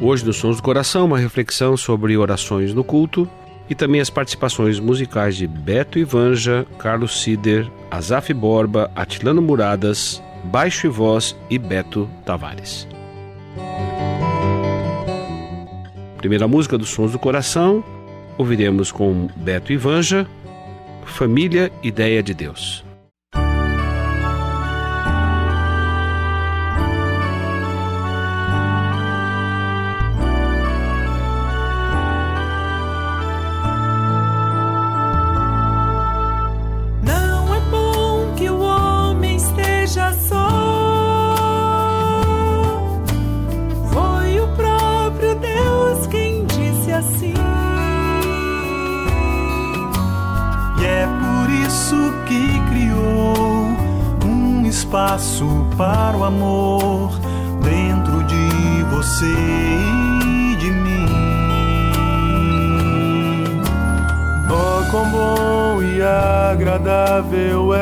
Hoje no Sons do Coração, uma reflexão sobre orações no culto e também as participações musicais de Beto Ivanja, Carlos Sider, Azaf Borba, Atilano Muradas, Baixo e Voz e Beto Tavares. Primeira música dos Sons do Coração, ouviremos com Beto Ivanja, Família Ideia de Deus. Você e de mim. Oh, quão bom e agradável é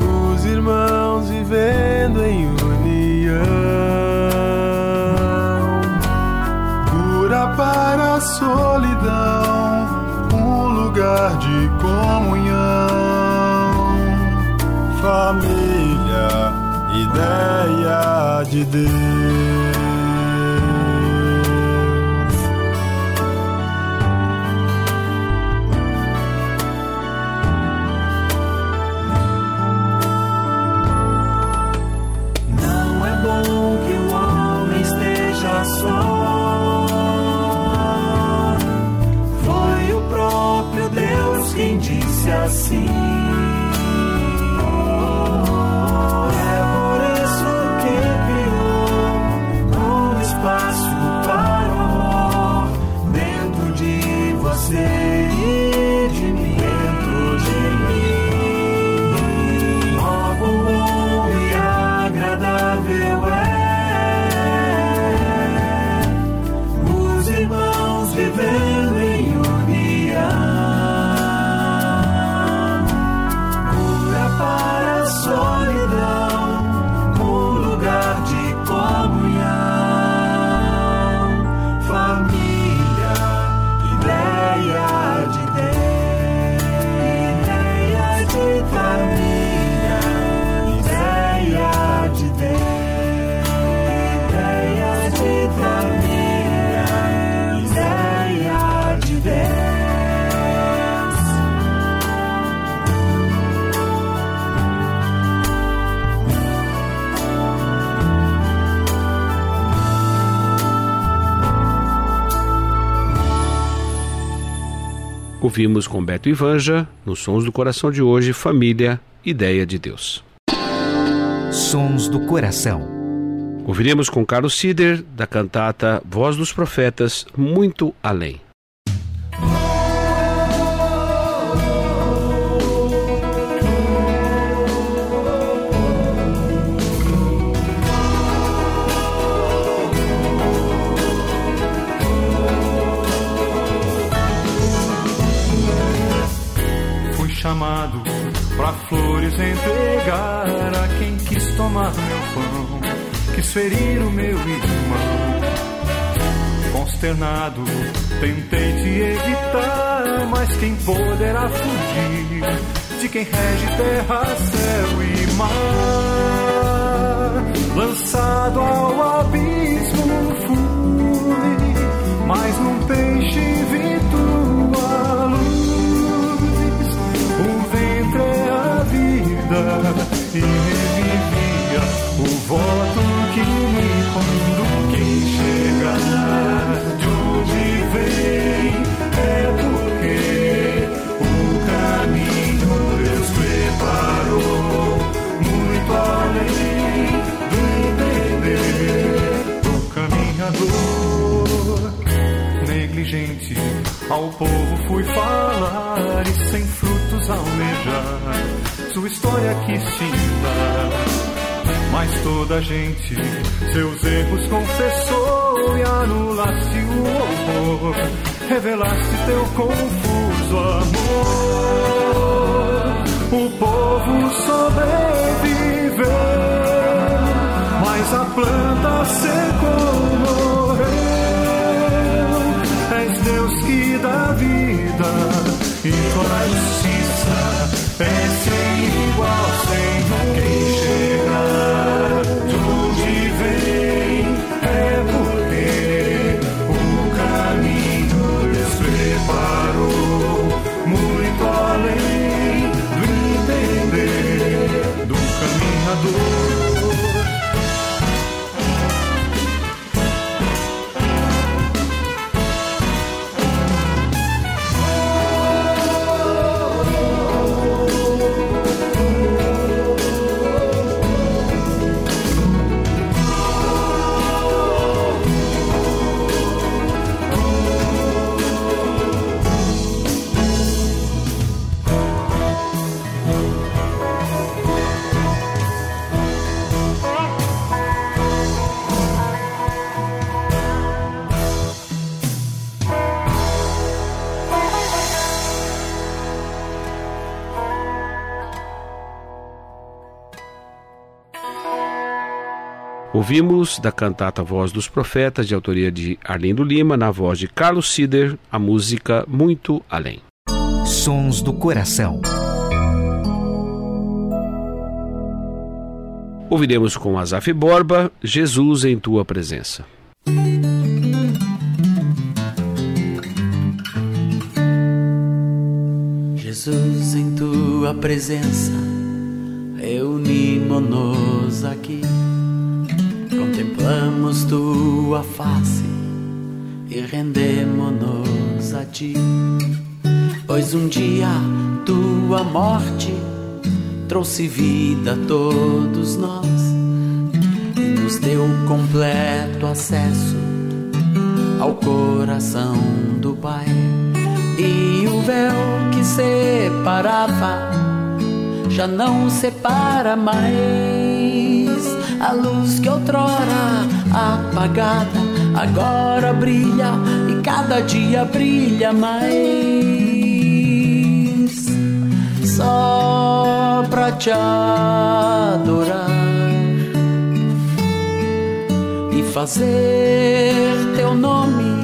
os irmãos vivendo em união cura para a solidão, um lugar de ideia de Deus. Não é bom que o homem esteja só. Foi o próprio Deus quem disse assim. Ouvimos com Beto Ivanja, nos Sons do Coração de hoje, Família, Ideia de Deus. Sons do Coração. Ouviremos com Carlos Sider, da cantata Voz dos Profetas, Muito Além. Ferir o meu irmão. Consternado, tentei te evitar, mas quem poderá fugir de quem rege terra, céu e mar? Lançado ao abismo fui, mas num peixe vi tua luz. O ventre é a vida e gente seus erros confessou e anulaste o horror. Revelaste teu confuso Ouvimos da cantata Voz dos Profetas, de autoria de Arlindo Lima, na voz de Carlos Sider, a música Muito Além. Sons do Coração. Ouviremos com Azaf Borba, Jesus em Tua Presença. Jesus em Tua Presença, reunimos-nos aqui Contemplamos tua face e rendemo-nos a ti. Pois um dia tua morte trouxe vida a todos nós e nos deu completo acesso ao coração do Pai. E o véu que separava já não separa mais. A luz que outrora apagada agora brilha e cada dia brilha mais. Só pra te adorar e fazer teu nome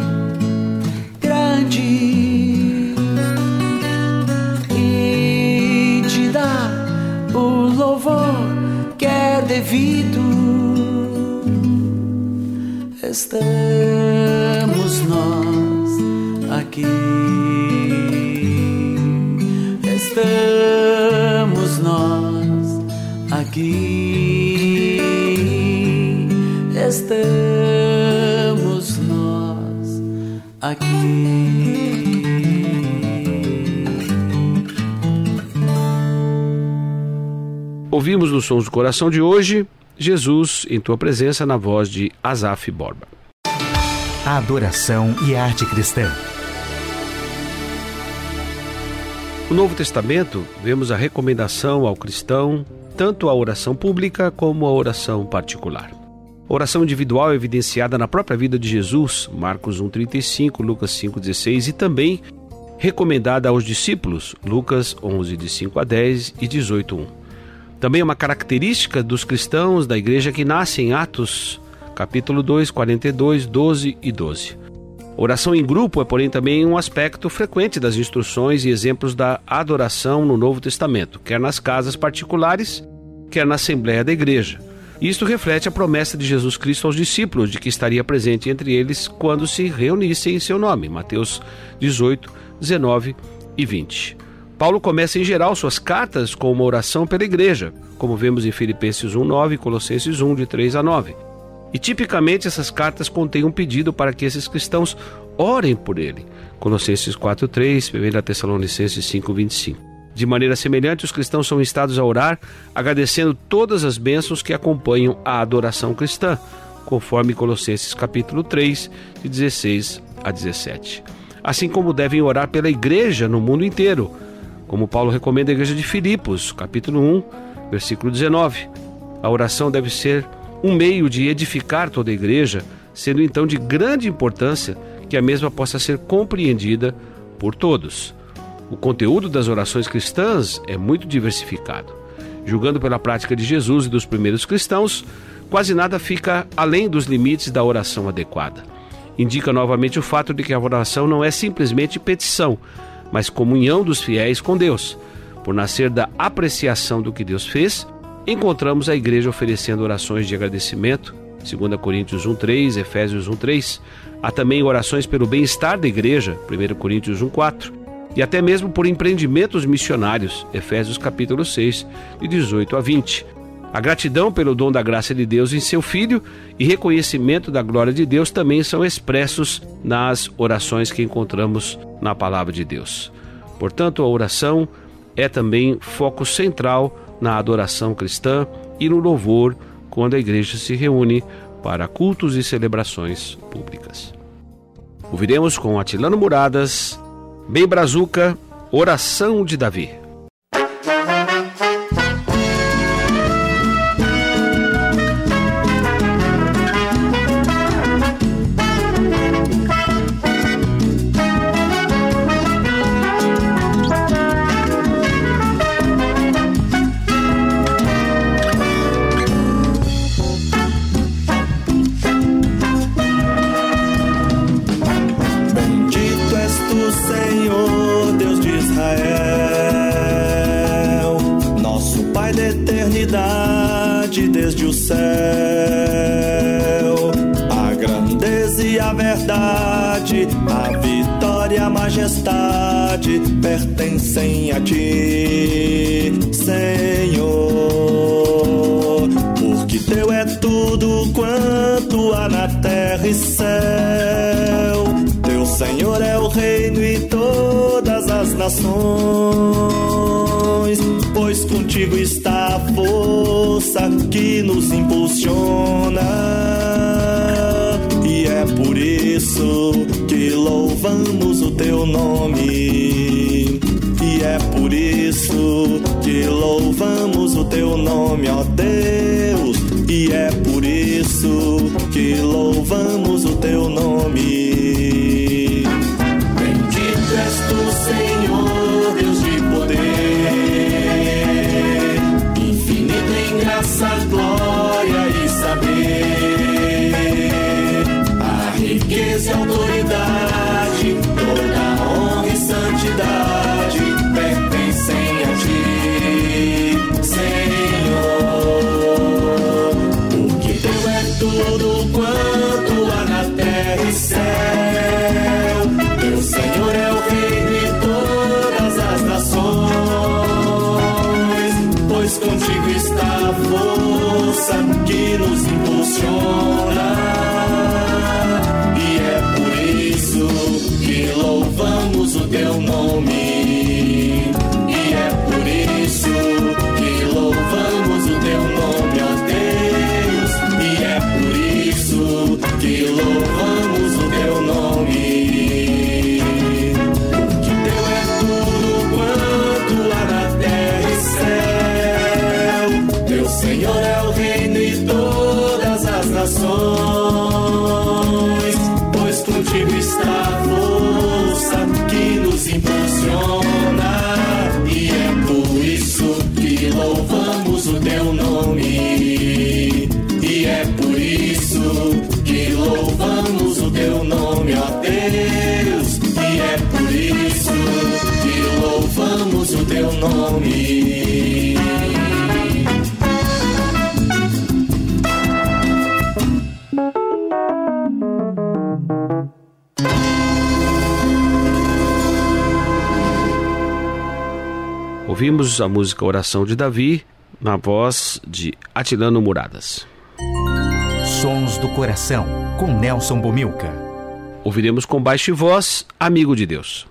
Estamos nós aqui. Estamos nós aqui. Estamos nós aqui. Ouvimos nos Sons do Coração de hoje Jesus em Tua Presença na voz de Azaf Borba. A adoração e a arte cristã. No Novo Testamento, vemos a recomendação ao cristão tanto a oração pública como a oração particular. A oração individual é evidenciada na própria vida de Jesus, Marcos 1,35, Lucas 5,16, e também recomendada aos discípulos, Lucas 11, de 5 a 10 e 18, 1. Também é uma característica dos cristãos da igreja que nasce em Atos, capítulo 2, 42, 12 e 12. Oração em grupo é, porém, também um aspecto frequente das instruções e exemplos da adoração no Novo Testamento, quer nas casas particulares, quer na Assembleia da Igreja. Isto reflete a promessa de Jesus Cristo aos discípulos de que estaria presente entre eles quando se reunissem em seu nome. Mateus 18, 19 e 20. Paulo começa em geral suas cartas com uma oração pela igreja, como vemos em Filipenses 1:9 e Colossenses 1 de 3 a 9. E tipicamente essas cartas contêm um pedido para que esses cristãos orem por ele. Colossenses 4:3, 1 Tessalonicenses 5:25. De maneira semelhante, os cristãos são instados a orar, agradecendo todas as bênçãos que acompanham a adoração cristã, conforme Colossenses capítulo 3, de 16 a 17. Assim como devem orar pela igreja no mundo inteiro, como Paulo recomenda à igreja de Filipos, capítulo 1, versículo 19. A oração deve ser um meio de edificar toda a igreja, sendo então de grande importância que a mesma possa ser compreendida por todos. O conteúdo das orações cristãs é muito diversificado. Julgando pela prática de Jesus e dos primeiros cristãos, quase nada fica além dos limites da oração adequada. Indica novamente o fato de que a oração não é simplesmente petição, mas comunhão dos fiéis com Deus. Por nascer da apreciação do que Deus fez, encontramos a igreja oferecendo orações de agradecimento, 2 Coríntios 1:3, Efésios 1:3. Há também orações pelo bem-estar da igreja, 1 Coríntios 1:4 e até mesmo por empreendimentos missionários, Efésios capítulo 6, de 18 a 20. A gratidão pelo dom da graça de Deus em seu Filho e reconhecimento da glória de Deus também são expressos nas orações que encontramos na palavra de Deus. Portanto, a oração é também foco central na adoração cristã e no louvor quando a igreja se reúne para cultos e celebrações públicas. Ouviremos com Atilano Muradas Bem Brazuca, Oração de Davi. Pertencem a ti, Senhor. Porque teu é tudo quanto há na terra e céu. Teu Senhor é o reino e todas as nações, pois contigo está a força que nos impulsiona. E é por isso que louvamos o teu nome. É por isso que louvamos o teu nome, ó Deus. E é por isso que louvamos o teu nome. Bendito és tu, Senhor, Deus de poder, infinito em graça, glória e saber. A riqueza e autoridade, força que nos impulsiona. E é por isso que louvamos o teu nome. ouvimos a música Oração de Davi, na voz de Atilano Muradas. Sons do Coração, com Nelson Bomilca. Ouviremos com baixo e voz Amigo de Deus.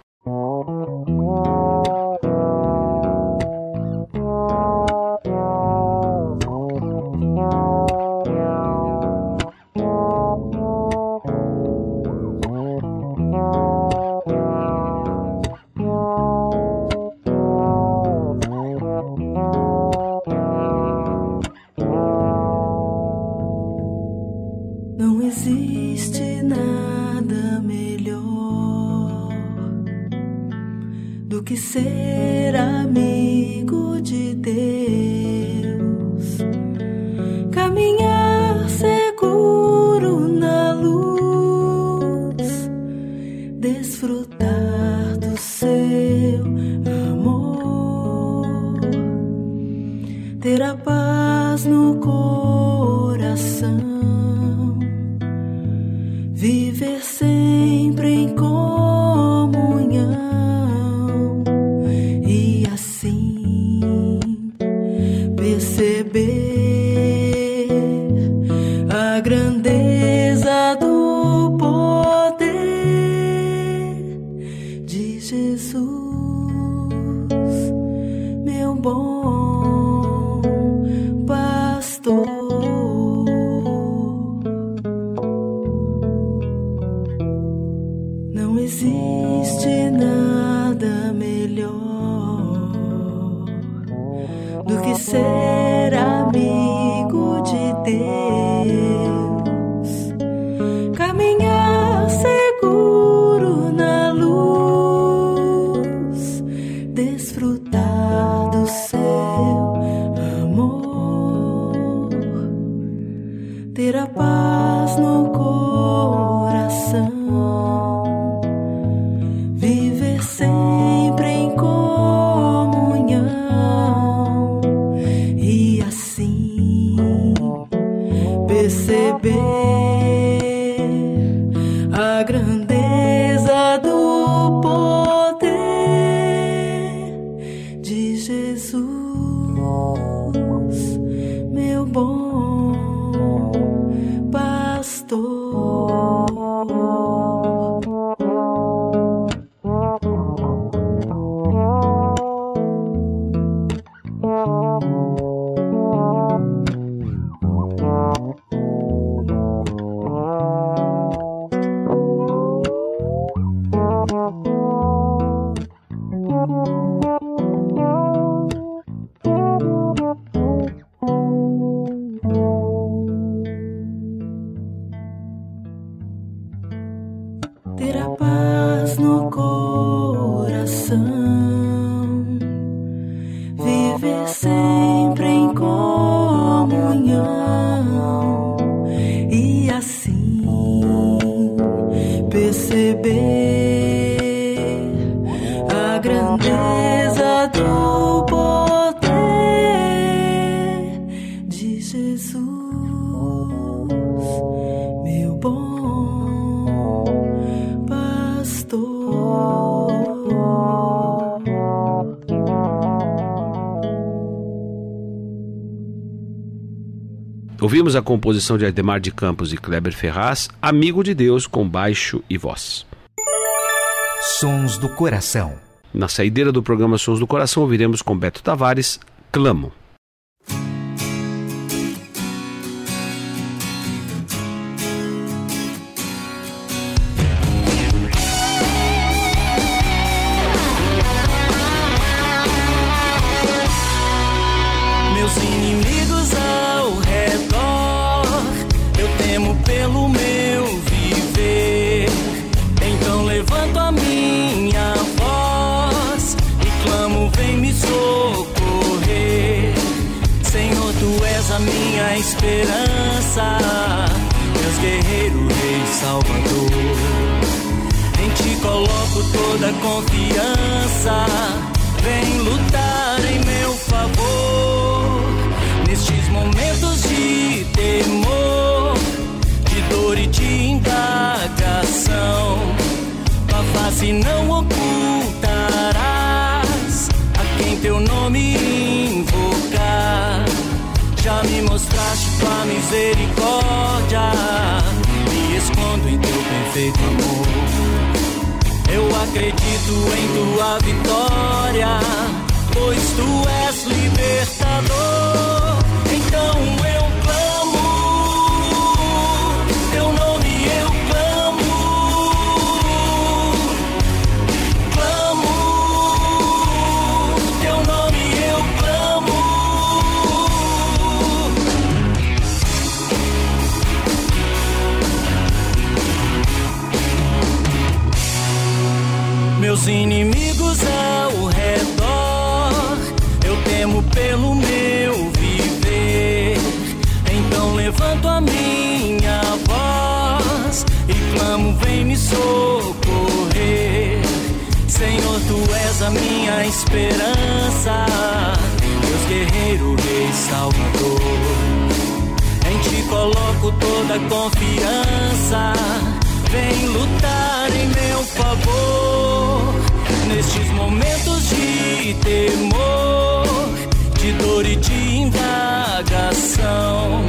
a. Ouvimos a composição de Ademar de Campos e Kleber Ferraz, Amigo de Deus com baixo e voz. Sons do Coração. Na saideira do programa Sons do Coração, ouviremos com Beto Tavares, Clamo. Coloco toda a confiança. Vem lutar em meu favor. Nestes momentos de temor, de dor e de indagação. Tua face não ocultarás a quem teu nome invocar. Já me mostraste tua misericórdia. Me escondo em teu perfeito amor. Acredito em tua vitória, pois tu és libertador. Meus inimigos ao redor, eu temo pelo meu viver. Então levanto a minha voz e clamo, vem me socorrer. Senhor, tu és a minha esperança, Deus guerreiro, Rei Salvador. Em ti coloco toda a confiança. Vem lutar em meu favor. Nestes momentos de temor, de dor e de indagação.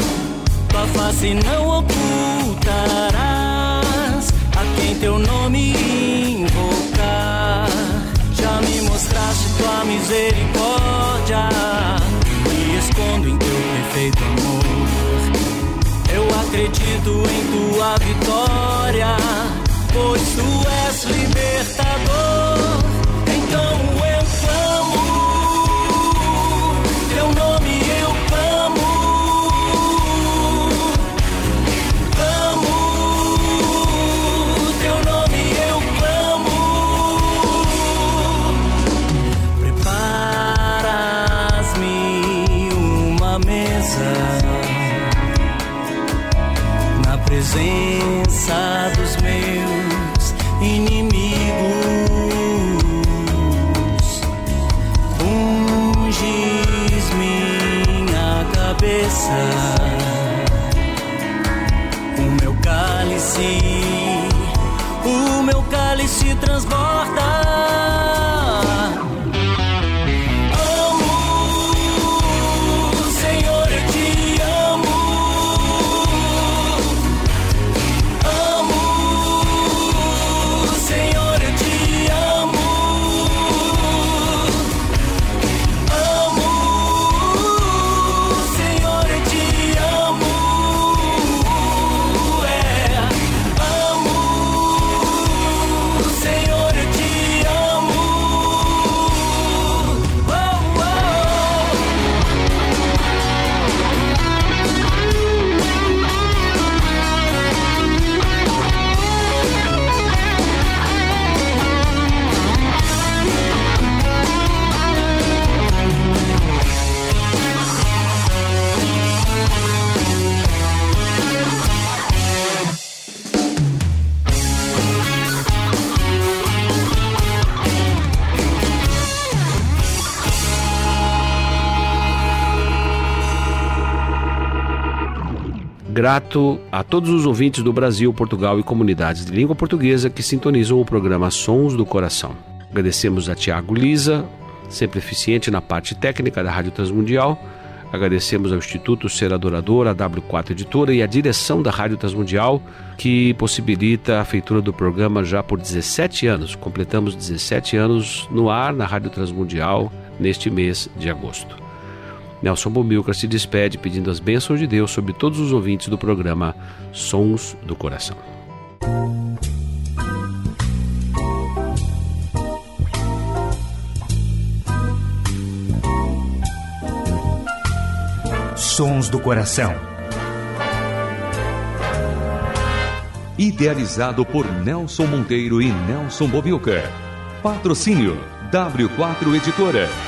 Tua face não ocultarás a quem teu nome invocar. Já me mostraste tua misericórdia. Me escondo em teu perfeito amor. Eu acredito em tua vitória, pois tu és libertador. Presença dos meus inimigos. Unges minha cabeça, o meu cálice, o meu cálice transborda. Grato a todos os ouvintes do Brasil, Portugal e comunidades de língua portuguesa que sintonizam o programa Sons do Coração. Agradecemos a Tiago Lisa, sempre eficiente na parte técnica da Rádio Transmundial. Agradecemos ao Instituto Ser Adorador, a W4 Editora e a direção da Rádio Transmundial, que possibilita a feitura do programa já por 17 anos. Completamos 17 anos no ar na Rádio Transmundial neste mês de agosto. Nelson Bomilcar se despede pedindo as bênçãos de Deus sobre todos os ouvintes do programa Sons do Coração. Sons do Coração. Idealizado por Nelson Monteiro e Nelson Bobilca. Patrocínio W4 Editora.